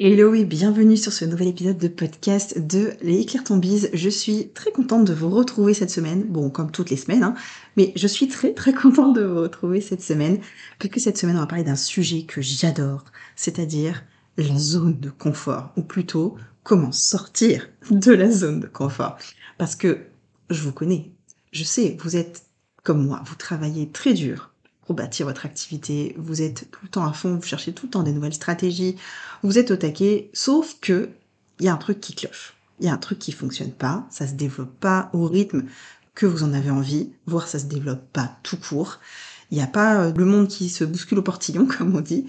Hello et bienvenue sur ce nouvel épisode de podcast de Les Éclair. Je suis très contente de vous retrouver cette semaine. Bon, comme toutes les semaines, hein, mais je suis très très contente de vous retrouver cette semaine, puisque cette semaine on va parler d'un sujet que j'adore, c'est-à-dire la zone de confort, ou plutôt comment sortir de la zone de confort. Parce que je vous connais, je sais, vous êtes comme moi, vous travaillez très dur pour bâtir votre activité, vous êtes tout le temps à fond, vous cherchez tout le temps des nouvelles stratégies, vous êtes au taquet, sauf que il y a un truc qui cloche. Il y a un truc qui fonctionne pas, ça se développe pas au rythme que vous en avez envie, voire ça se développe pas tout court. Il n'y a pas euh, le monde qui se bouscule au portillon, comme on dit.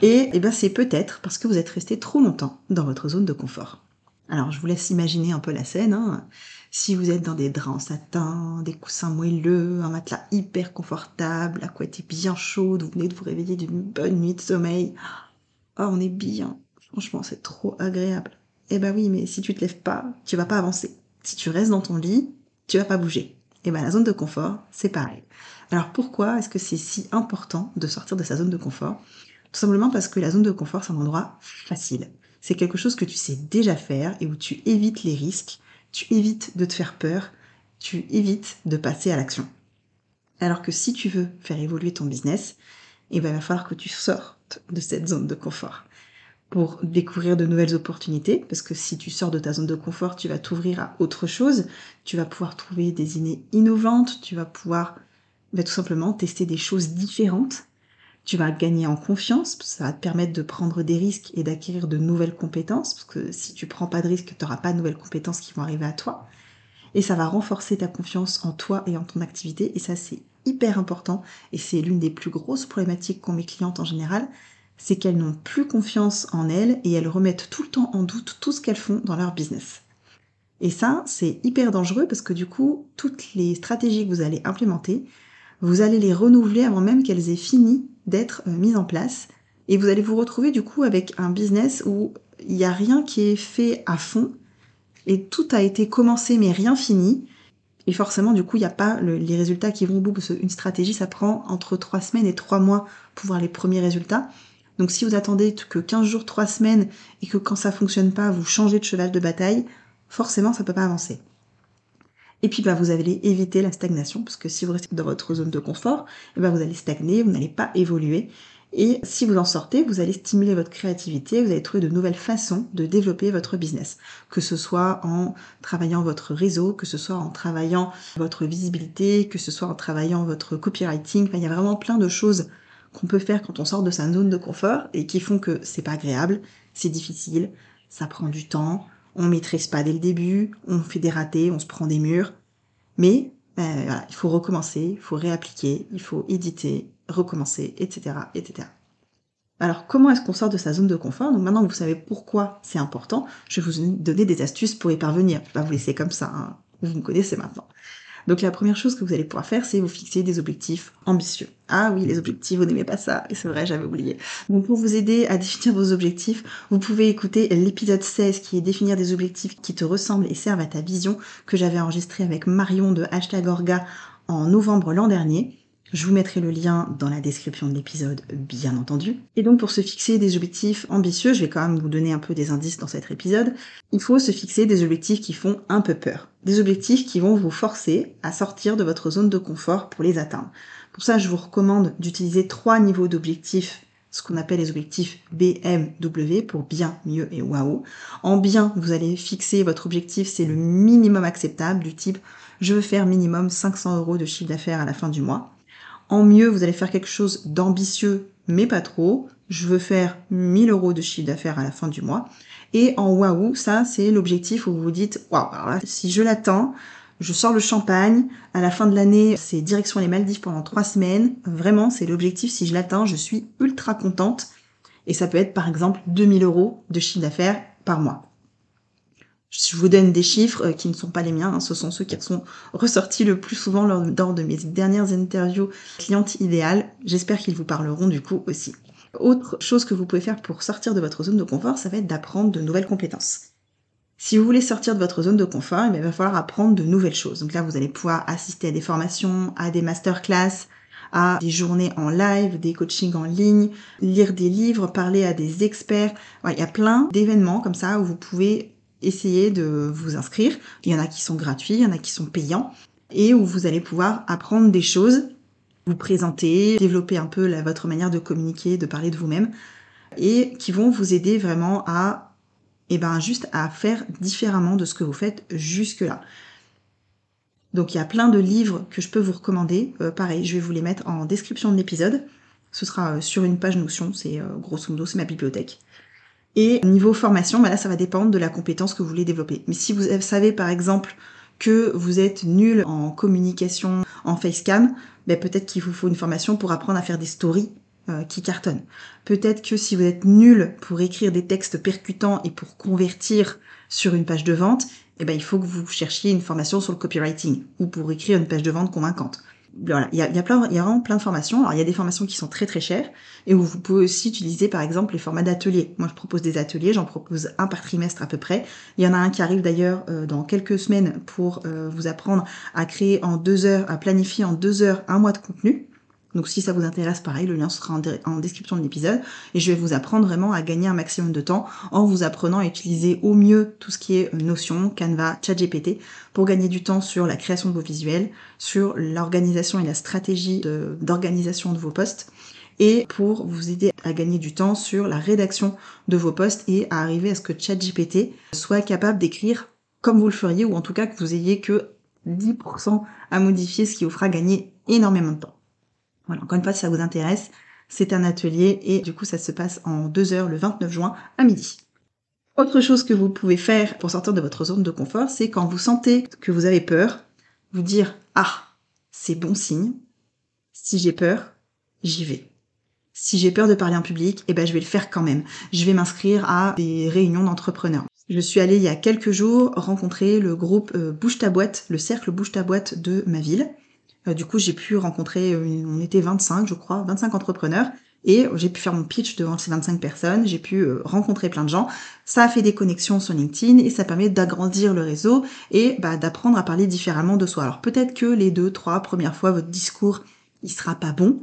Et, eh ben, c'est peut-être parce que vous êtes resté trop longtemps dans votre zone de confort. Alors, je vous laisse imaginer un peu la scène. Hein. Si vous êtes dans des draps en satin, des coussins moelleux, un matelas hyper confortable, la couette est bien chaude, vous venez de vous réveiller d'une bonne nuit de sommeil. Oh, on est bien. Franchement, c'est trop agréable. Eh ben oui, mais si tu te lèves pas, tu vas pas avancer. Si tu restes dans ton lit, tu vas pas bouger. Eh ben la zone de confort, c'est pareil. Alors pourquoi est-ce que c'est si important de sortir de sa zone de confort? Tout simplement parce que la zone de confort, c'est un endroit facile. C'est quelque chose que tu sais déjà faire et où tu évites les risques tu évites de te faire peur, tu évites de passer à l'action. Alors que si tu veux faire évoluer ton business, eh ben, il va falloir que tu sortes de cette zone de confort pour découvrir de nouvelles opportunités, parce que si tu sors de ta zone de confort, tu vas t'ouvrir à autre chose, tu vas pouvoir trouver des idées innovantes, tu vas pouvoir bah, tout simplement tester des choses différentes, tu vas gagner en confiance, ça va te permettre de prendre des risques et d'acquérir de nouvelles compétences, parce que si tu prends pas de risques, tu n'auras pas de nouvelles compétences qui vont arriver à toi. Et ça va renforcer ta confiance en toi et en ton activité, et ça c'est hyper important, et c'est l'une des plus grosses problématiques qu'ont mes clientes en général, c'est qu'elles n'ont plus confiance en elles et elles remettent tout le temps en doute tout ce qu'elles font dans leur business. Et ça, c'est hyper dangereux parce que du coup, toutes les stratégies que vous allez implémenter, vous allez les renouveler avant même qu'elles aient fini d'être euh, mises en place. Et vous allez vous retrouver du coup avec un business où il n'y a rien qui est fait à fond et tout a été commencé mais rien fini. Et forcément, du coup, il n'y a pas les résultats qui vont au bout parce stratégie, ça prend entre trois semaines et trois mois pour voir les premiers résultats. Donc si vous attendez que 15 jours, 3 semaines et que quand ça fonctionne pas, vous changez de cheval de bataille, forcément, ça peut pas avancer. Et puis bah, vous allez éviter la stagnation, parce que si vous restez dans votre zone de confort, ben, vous allez stagner, vous n'allez pas évoluer. Et si vous en sortez, vous allez stimuler votre créativité, vous allez trouver de nouvelles façons de développer votre business. Que ce soit en travaillant votre réseau, que ce soit en travaillant votre visibilité, que ce soit en travaillant votre copywriting. Enfin, il y a vraiment plein de choses qu'on peut faire quand on sort de sa zone de confort et qui font que c'est pas agréable, c'est difficile, ça prend du temps, on maîtrise pas dès le début, on fait des ratés, on se prend des murs. Mais voilà, il faut recommencer, il faut réappliquer, il faut éditer, recommencer, etc., etc. Alors, comment est-ce qu'on sort de sa zone de confort? Donc maintenant que vous savez pourquoi c'est important, je vais vous donner des astuces pour y parvenir. Je vais pas vous laisser comme ça, hein. vous me connaissez maintenant. Donc la première chose que vous allez pouvoir faire, c'est vous fixer des objectifs ambitieux. Ah oui, les objectifs, vous n'aimez pas ça, et c'est vrai, j'avais oublié. Donc pour vous aider à définir vos objectifs, vous pouvez écouter l'épisode 16 qui est définir des objectifs qui te ressemblent et servent à ta vision, que j'avais enregistré avec Marion de Hashtag Orga en novembre l'an dernier. Je vous mettrai le lien dans la description de l'épisode, bien entendu. Et donc pour se fixer des objectifs ambitieux, je vais quand même vous donner un peu des indices dans cet épisode, il faut se fixer des objectifs qui font un peu peur. Des objectifs qui vont vous forcer à sortir de votre zone de confort pour les atteindre. Pour ça, je vous recommande d'utiliser trois niveaux d'objectifs ce qu'on appelle les objectifs BMW pour bien, mieux et waouh. En bien, vous allez fixer votre objectif, c'est le minimum acceptable du type je veux faire minimum 500 euros de chiffre d'affaires à la fin du mois. En mieux, vous allez faire quelque chose d'ambitieux, mais pas trop. Je veux faire 1000 euros de chiffre d'affaires à la fin du mois. Et en waouh, ça, c'est l'objectif où vous vous dites, waouh, si je l'atteins, je sors le champagne. À la fin de l'année, c'est direction les Maldives pendant trois semaines. Vraiment, c'est l'objectif. Si je l'atteins, je suis ultra contente. Et ça peut être, par exemple, 2000 euros de chiffre d'affaires par mois. Je vous donne des chiffres euh, qui ne sont pas les miens, hein. ce sont ceux qui sont ressortis le plus souvent lors, de mes dernières interviews clientes idéales. J'espère qu'ils vous parleront du coup aussi. Autre chose que vous pouvez faire pour sortir de votre zone de confort, ça va être d'apprendre de nouvelles compétences. Si vous voulez sortir de votre zone de confort, eh il va falloir apprendre de nouvelles choses. Donc là, vous allez pouvoir assister à des formations, à des masterclass, à des journées en live, des coachings en ligne, lire des livres, parler à des experts. il y a plein d'événements comme ça où vous pouvez essayer de vous inscrire. Il y en a qui sont gratuits, il y en a qui sont payants et où vous allez pouvoir apprendre des choses, vous présenter, développer un peu votre manière de communiquer, de parler de vous-même et qui vont vous aider vraiment à, eh ben, juste à faire différemment de ce que vous faites jusque-là. Donc il y a plein de livres que je peux vous recommander. Euh, pareil, je vais vous les mettre en description de l'épisode. Ce sera euh, sur une page Notion, c'est euh, grosso modo, c'est ma bibliothèque. Et niveau formation, bah là, ça va dépendre de la compétence que vous voulez développer. Mais si vous savez, par exemple, que vous êtes nul en communication en facecam, bah peut-être qu'il vous faut une formation pour apprendre à faire des stories euh, qui cartonnent. Peut-être que si vous êtes nul pour écrire des textes percutants et pour convertir sur une page de vente, eh ben, il faut que vous cherchiez une formation sur le copywriting ou pour écrire une page de vente convaincante il y a, y a vraiment plein de formations. Alors il y a des formations qui sont très très chères et où vous pouvez aussi utiliser par exemple les formats d'ateliers. Moi je propose des ateliers, j'en propose un par trimestre à peu près. Il y en a un qui arrive d'ailleurs euh, dans quelques semaines pour euh, vous apprendre à créer en deux heures, à planifier en deux heures un mois de contenu. Donc si ça vous intéresse, pareil, le lien sera en, description de l'épisode. Et je vais vous apprendre vraiment à gagner un maximum de temps en vous apprenant à utiliser au mieux tout ce qui est euh, Notion, Canva, ChatGPT pour gagner du temps sur la création de vos visuels, sur l'organisation et la stratégie d'organisation de, vos posts et pour vous aider à gagner du temps sur la rédaction de vos posts et à arriver à ce que ChatGPT soit capable d'écrire comme vous le feriez ou en tout cas que vous ayez que 10% à modifier, ce qui vous fera gagner énormément de temps. Voilà, encore une fois, si ça vous intéresse, c'est un atelier et du coup, ça se passe en deux heures le 29 juin à midi. Autre chose que vous pouvez faire pour sortir de votre zone de confort, c'est quand vous sentez que vous avez peur, vous dire ah, c'est bon signe. Si j'ai peur, j'y vais. Si j'ai peur de parler en public, eh ben je vais le faire quand même. Je vais m'inscrire à des réunions d'entrepreneurs. Je suis allée il y a quelques jours rencontrer le groupe euh, Bouge ta boîte, le cercle Bouge ta boîte de ma ville. Euh, du coup, j'ai pu rencontrer, euh, on était 25, je crois, 25 entrepreneurs. Et j'ai pu faire mon pitch devant ces 25 personnes, j'ai pu euh, rencontrer plein de gens. Ça a fait des connexions sur LinkedIn et ça permet d'agrandir le réseau et bah, d'apprendre à parler différemment de soi. Alors peut-être que les deux, trois premières fois, votre discours, il sera pas bon,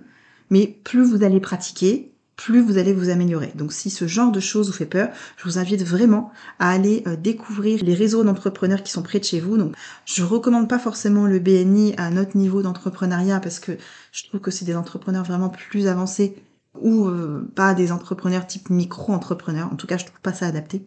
mais plus vous allez pratiquer, plus vous allez vous améliorer. Donc si ce genre de choses vous fait peur, je vous invite vraiment à aller euh, découvrir les réseaux d'entrepreneurs qui sont près de chez vous. Donc je recommande pas forcément le BNI à notre niveau d'entrepreneuriat parce que je trouve que c'est des entrepreneurs vraiment plus avancés ou euh, pas des entrepreneurs type micro-entrepreneurs. En tout cas, je trouve pas ça adapté.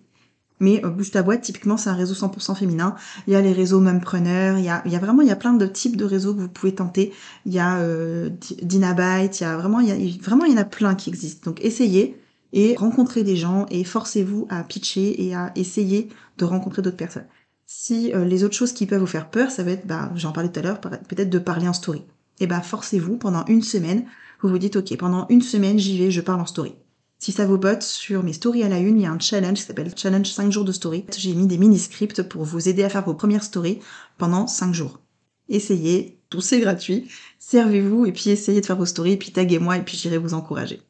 Mais euh, Bouge ta boîte, typiquement, c'est un réseau 100% féminin. Il y a les réseaux Mumpreneur, il y a, il y a vraiment, il y a plein de types de réseaux que vous pouvez tenter. Il y a euh, il y a vraiment, il y a, vraiment, il y en a plein qui existent. Donc essayez et rencontrez des gens et forcez-vous à pitcher et à essayer de rencontrer d'autres personnes. Si euh, les autres choses qui peuvent vous faire peur, ça va être, bah, j'en parlais tout à l'heure, peut-être de parler en story. Et bah forcez-vous pendant une semaine, vous vous dites ok, pendant une semaine j'y vais, je parle en story. Si ça vous botte, sur mes stories à la une, il y a un challenge qui s'appelle Challenge 5 jours de story. J'ai mis des mini-scripts pour vous aider à faire vos premières stories pendant 5 jours. Essayez, tout c'est gratuit. Servez-vous et puis essayez de faire vos stories, et puis taguez-moi et puis j'irai vous encourager.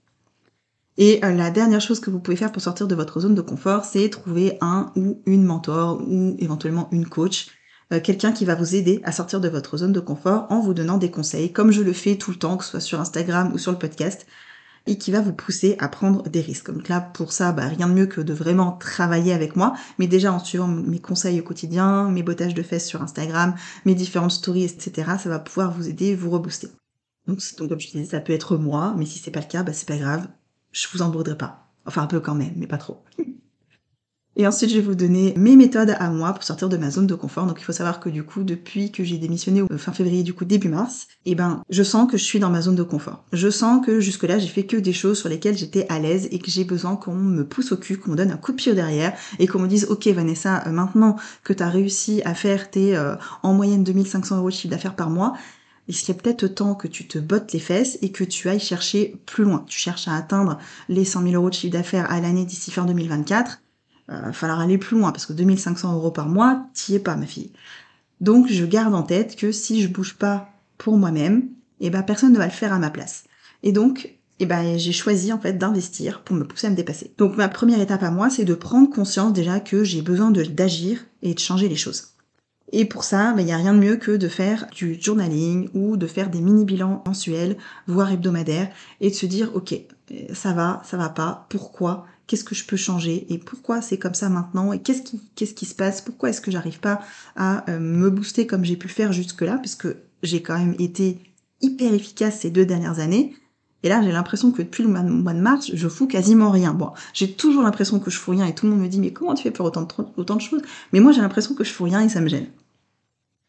Et euh, la dernière chose que vous pouvez faire pour sortir de votre zone de confort, c'est trouver un ou une mentor ou éventuellement une coach, euh, quelqu'un qui va vous aider à sortir de votre zone de confort en vous donnant des conseils, comme je le fais tout le temps, que ce soit sur Instagram ou sur le podcast et qui va vous pousser à prendre des risques. Donc là, pour ça, bah, rien de mieux que de vraiment travailler avec moi, mais déjà en suivant mes conseils au quotidien, mes bottages de fesses sur Instagram, mes différentes stories, etc., ça va pouvoir vous aider, vous rebooster. Donc, comme je disais, ça peut être moi, mais si c'est pas le cas, bah, c'est pas grave, je vous en voudrais pas. Enfin, un peu quand même, mais pas trop. Et ensuite, je vais vous donner mes méthodes à moi pour sortir de ma zone de confort. Donc, il faut savoir que du coup, depuis que j'ai démissionné au fin février, du coup, début mars, eh ben, je sens que je suis dans ma zone de confort. Je sens que jusque-là, j'ai fait que des choses sur lesquelles j'étais à l'aise et que j'ai besoin qu'on me pousse au cul, qu'on me donne un coup de pied derrière et qu'on me dise, OK, Vanessa, euh, maintenant que tu as réussi à faire tes, euh, en moyenne 2500 euros de chiffre d'affaires par mois, il serait peut-être temps que tu te bottes les fesses et que tu ailles chercher plus loin. Tu cherches à atteindre les 100 000 euros de chiffre d'affaires à l'année d'ici fin 2024 va falloir aller plus loin parce que 2500 euros par mois, t'y es pas, ma fille. Donc, je garde en tête que si je bouge pas pour moi-même, eh ben, personne ne va le faire à ma place. Et donc, eh ben, j'ai choisi en fait d'investir pour me pousser à me dépasser. Donc ma première étape à moi, c'est de prendre conscience déjà que j'ai besoin d'agir et de changer les choses. Et pour ça, il ben, n'y a rien de mieux que de faire du journaling ou de faire des mini-bilans mensuels, voire hebdomadaires, et de se dire, ok, ça va, ça va pas, pourquoi, qu'est-ce que je peux changer, et pourquoi c'est comme ça maintenant, et qu'est-ce qui, qu'est-ce qui se passe, pourquoi est-ce que j'arrive pas à euh, me booster comme j'ai pu faire jusque-là, puisque j'ai quand même été hyper efficace ces deux dernières années, et là, j'ai l'impression que depuis le mois de mars, je fous quasiment rien. Bon, j'ai toujours l'impression que je fous rien et tout le monde me dit mais comment tu fais pour autant de, autant de choses? Mais moi, j'ai l'impression que je fous rien et ça me gêne.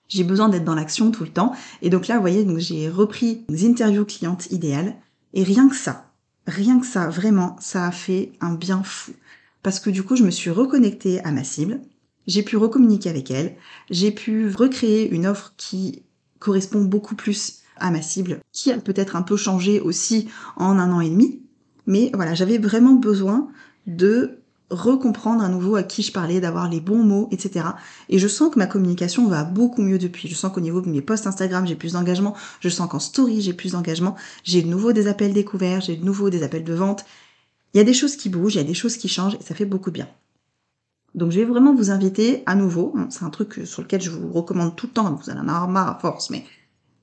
J'ai besoin d'être dans l'action tout le temps. Et donc là, vous voyez, donc j'ai repris des interviews clientes idéales. Et rien que ça, rien que ça, vraiment, ça a fait un bien fou. Parce que du coup, je me suis reconnectée à ma cible. J'ai pu recommuniquer avec elle. J'ai pu recréer une offre qui correspond beaucoup plus à ma cible, qui a peut-être un peu changé aussi en un an et demi. Mais voilà, j'avais vraiment besoin de recomprendre à nouveau à qui je parlais, d'avoir les bons mots, etc. Et je sens que ma communication va beaucoup mieux depuis. Je sens qu'au niveau de mes posts Instagram, j'ai plus d'engagement. Je sens qu'en story, j'ai plus d'engagement. J'ai de nouveau des appels découverts, j'ai de nouveau des appels de vente. Il y a des choses qui bougent, il y a des choses qui changent et ça fait beaucoup de bien. Donc je vais vraiment vous inviter à nouveau, c'est un truc sur lequel je vous recommande tout le temps, vous en avoir marre à force, mais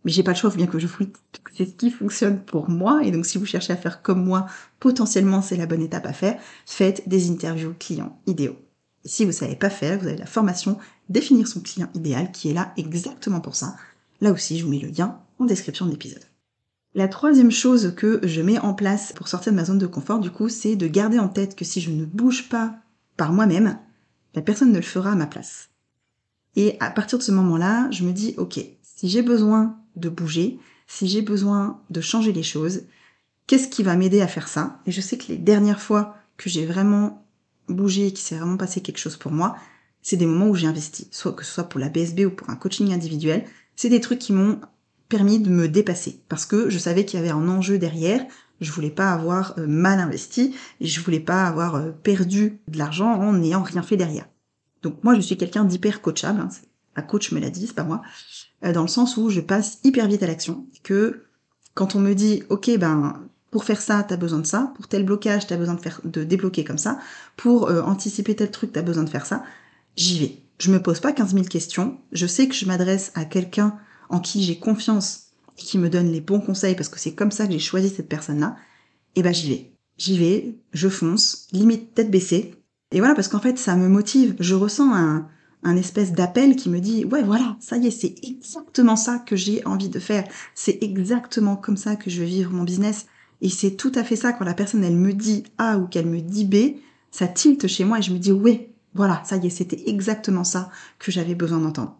mais j'ai pas le choix, bien que je vous c'est ce qui fonctionne pour moi. Et donc, si vous cherchez à faire comme moi, potentiellement, c'est la bonne étape à faire. Faites des interviews clients idéaux. Et si vous savez pas faire, vous avez la formation définir son client idéal qui est là exactement pour ça. Là aussi, je vous mets le lien en description de l'épisode. La troisième chose que je mets en place pour sortir de ma zone de confort, du coup, c'est de garder en tête que si je ne bouge pas par moi-même, la personne ne le fera à ma place. Et à partir de ce moment-là, je me dis, ok, si j'ai besoin de bouger, si j'ai besoin de changer les choses, qu'est-ce qui va m'aider à faire ça? Et je sais que les dernières fois que j'ai vraiment bougé, qu'il s'est vraiment passé quelque chose pour moi, c'est des moments où j'ai investi, soit que ce soit pour la BSB ou pour un coaching individuel, c'est des trucs qui m'ont permis de me dépasser parce que je savais qu'il y avait un enjeu derrière, je voulais pas avoir euh, mal investi et je voulais pas avoir euh, perdu de l'argent en n'ayant rien fait derrière. Donc moi je suis quelqu'un d'hyper coachable, hein, coach me l'a dit, c'est pas moi. Euh, dans le sens où je passe hyper vite à l'action, que quand on me dit, ok, ben pour faire ça, t'as besoin de ça, pour tel blocage, t'as besoin de faire de débloquer comme ça, pour euh, anticiper tel truc, t'as besoin de faire ça, j'y vais. Je me pose pas 15 000 questions, je sais que je m'adresse à quelqu'un en qui j'ai confiance et qui me donne les bons conseils parce que c'est comme ça que j'ai choisi cette personne-là, et ben j'y vais. J'y vais, je fonce, limite tête baissée. Et voilà, parce qu'en fait, ça me motive. Je ressens un, espèce d'appel qui me dit ouais voilà ça y est c'est exactement ça que j'ai envie de faire. C'est exactement comme ça que je veux vivre mon business. Et c'est tout à fait ça. Quand la personne elle me dit A ou qu'elle me dit B ça tilte chez moi et je me dis ouais voilà ça y est c'était exactement ça que j'avais besoin d'entendre.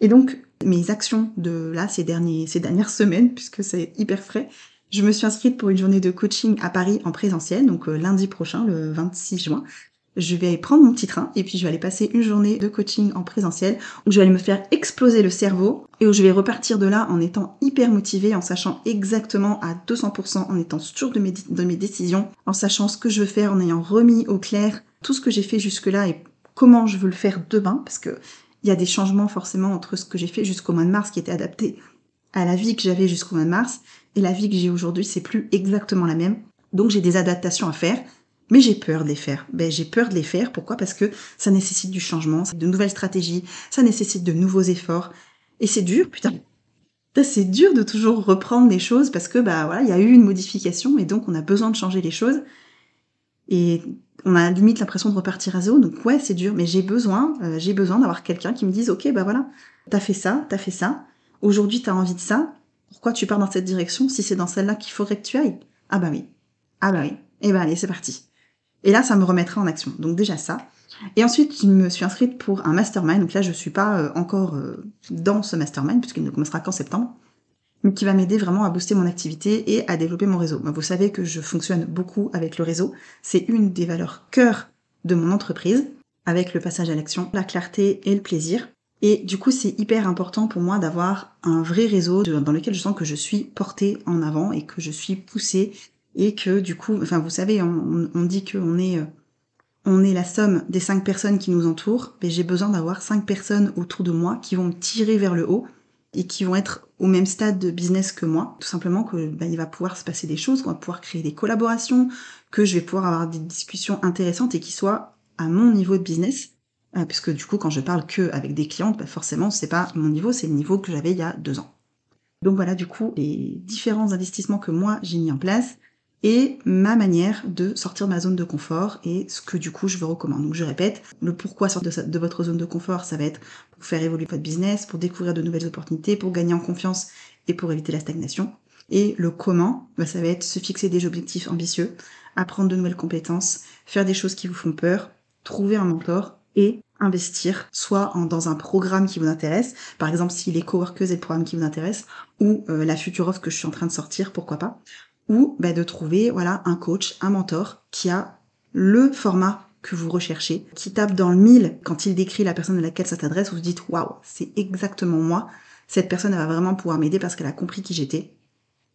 Et donc mes actions de là ces derniers ces dernières semaines puisque c'est hyper frais je me suis inscrite pour une journée de coaching à Paris en présentiel, donc euh, lundi prochain, le 26 juin je vais prendre mon petit train et puis je vais aller passer une journée de coaching en présentiel où je vais aller me faire exploser le cerveau et où je vais repartir de là en étant hyper motivée, en sachant exactement à 200%, en étant sûre de mes, de mes décisions, en sachant ce que je veux faire, en ayant remis au clair tout ce que j'ai fait jusque-là et comment je veux le faire demain parce que il y a des changements forcément entre ce que j'ai fait jusqu'au mois de mars qui était adapté à la vie que j'avais jusqu'au mois de mars et la vie que j'ai aujourd'hui, c'est plus exactement la même. Donc j'ai des adaptations à faire mais j'ai peur de les faire. Ben, j'ai peur de les faire. Pourquoi? Parce que ça nécessite du changement, de nouvelles stratégies, ça nécessite de nouveaux efforts. Et c'est dur, putain. C'est dur de toujours reprendre les choses parce que bah voilà, il y a eu une modification et donc on a besoin de changer les choses. Et on a limite l'impression de repartir à zéro. Donc ouais, c'est dur, mais j'ai besoin, euh, j'ai besoin d'avoir quelqu'un qui me dise ok bah voilà, t'as fait ça, t'as fait ça. Aujourd'hui t'as envie de ça. Pourquoi tu pars dans cette direction si c'est dans celle-là qu'il faudrait que tu ailles? Ah bah oui. Ah bah oui. Eh ben allez, c'est parti. Et là, ça me remettra en action. Donc déjà ça. Et ensuite, je me suis inscrite pour un mastermind. Donc là, je suis pas euh, encore euh, dans ce mastermind puisqu'il ne commencera qu'en septembre, mais qui va m'aider vraiment à booster mon activité et à développer mon réseau. vous savez que je fonctionne beaucoup avec le réseau. C'est une des valeurs cœur de mon entreprise, avec le passage à l'action, la clarté et le plaisir. Et du coup, c'est hyper important pour moi d'avoir un vrai réseau dans lequel je sens que je suis portée en avant et que je suis poussée et que du coup, enfin vous savez, on, on dit qu'on est euh, on est la somme des cinq personnes qui nous entourent, mais j'ai besoin d'avoir cinq personnes autour de moi qui vont me tirer vers le haut et qui vont être au même stade de business que moi, tout simplement que ben, il va pouvoir se passer des choses, qu'on va pouvoir créer des collaborations, que je vais pouvoir avoir des discussions intéressantes et qui soient à mon niveau de business, euh, puisque du coup quand je parle que avec des clientes, ben, forcément c'est pas mon niveau, c'est le niveau que j'avais il y a deux ans. Donc voilà du coup les différents investissements que moi j'ai mis en place et ma manière de sortir de ma zone de confort et ce que du coup je vous recommande. Donc je répète, le pourquoi sortir de, votre zone de confort, ça va être pour faire évoluer votre business, pour découvrir de nouvelles opportunités, pour gagner en confiance et pour éviter la stagnation. Et le comment, bah, ça va être se fixer des objectifs ambitieux, apprendre de nouvelles compétences, faire des choses qui vous font peur, trouver un mentor et investir soit dans un programme qui vous intéresse, par exemple si les coworkers est le programme qui vous intéresse, ou euh, la future offre que je suis en train de sortir, pourquoi pas, ou bah, de trouver voilà un coach, un mentor qui a le format que vous recherchez, qui tape dans le mille quand il décrit la personne à laquelle ça t'adresse, vous vous dites waouh, c'est exactement moi. Cette personne va vraiment pouvoir m'aider parce qu'elle a compris qui j'étais.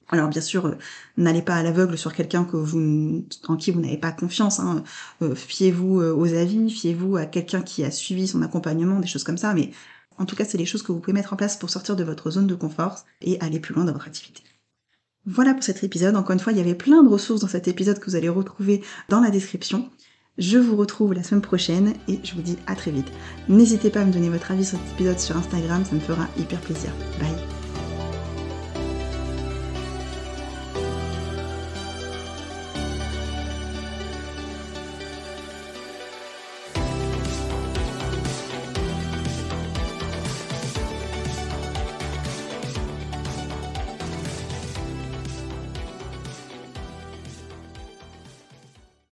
Alors bien sûr, euh, n'allez pas à l'aveugle sur quelqu'un que vous, en qui vous n'avez pas confiance. Hein. Euh, fiez-vous euh, aux avis, fiez-vous à quelqu'un qui a suivi son accompagnement, des choses comme ça. Mais en tout cas, c'est les choses que vous pouvez mettre en place pour sortir de votre zone de confort et aller plus loin dans votre activité. Voilà pour cet épisode. Encore une fois, il y avait plein de ressources dans cet épisode que vous allez retrouver dans la description. Je vous retrouve la semaine prochaine et je vous dis à très vite. N'hésitez pas à me donner votre avis sur cet épisode sur Instagram, ça me fera hyper plaisir. Bye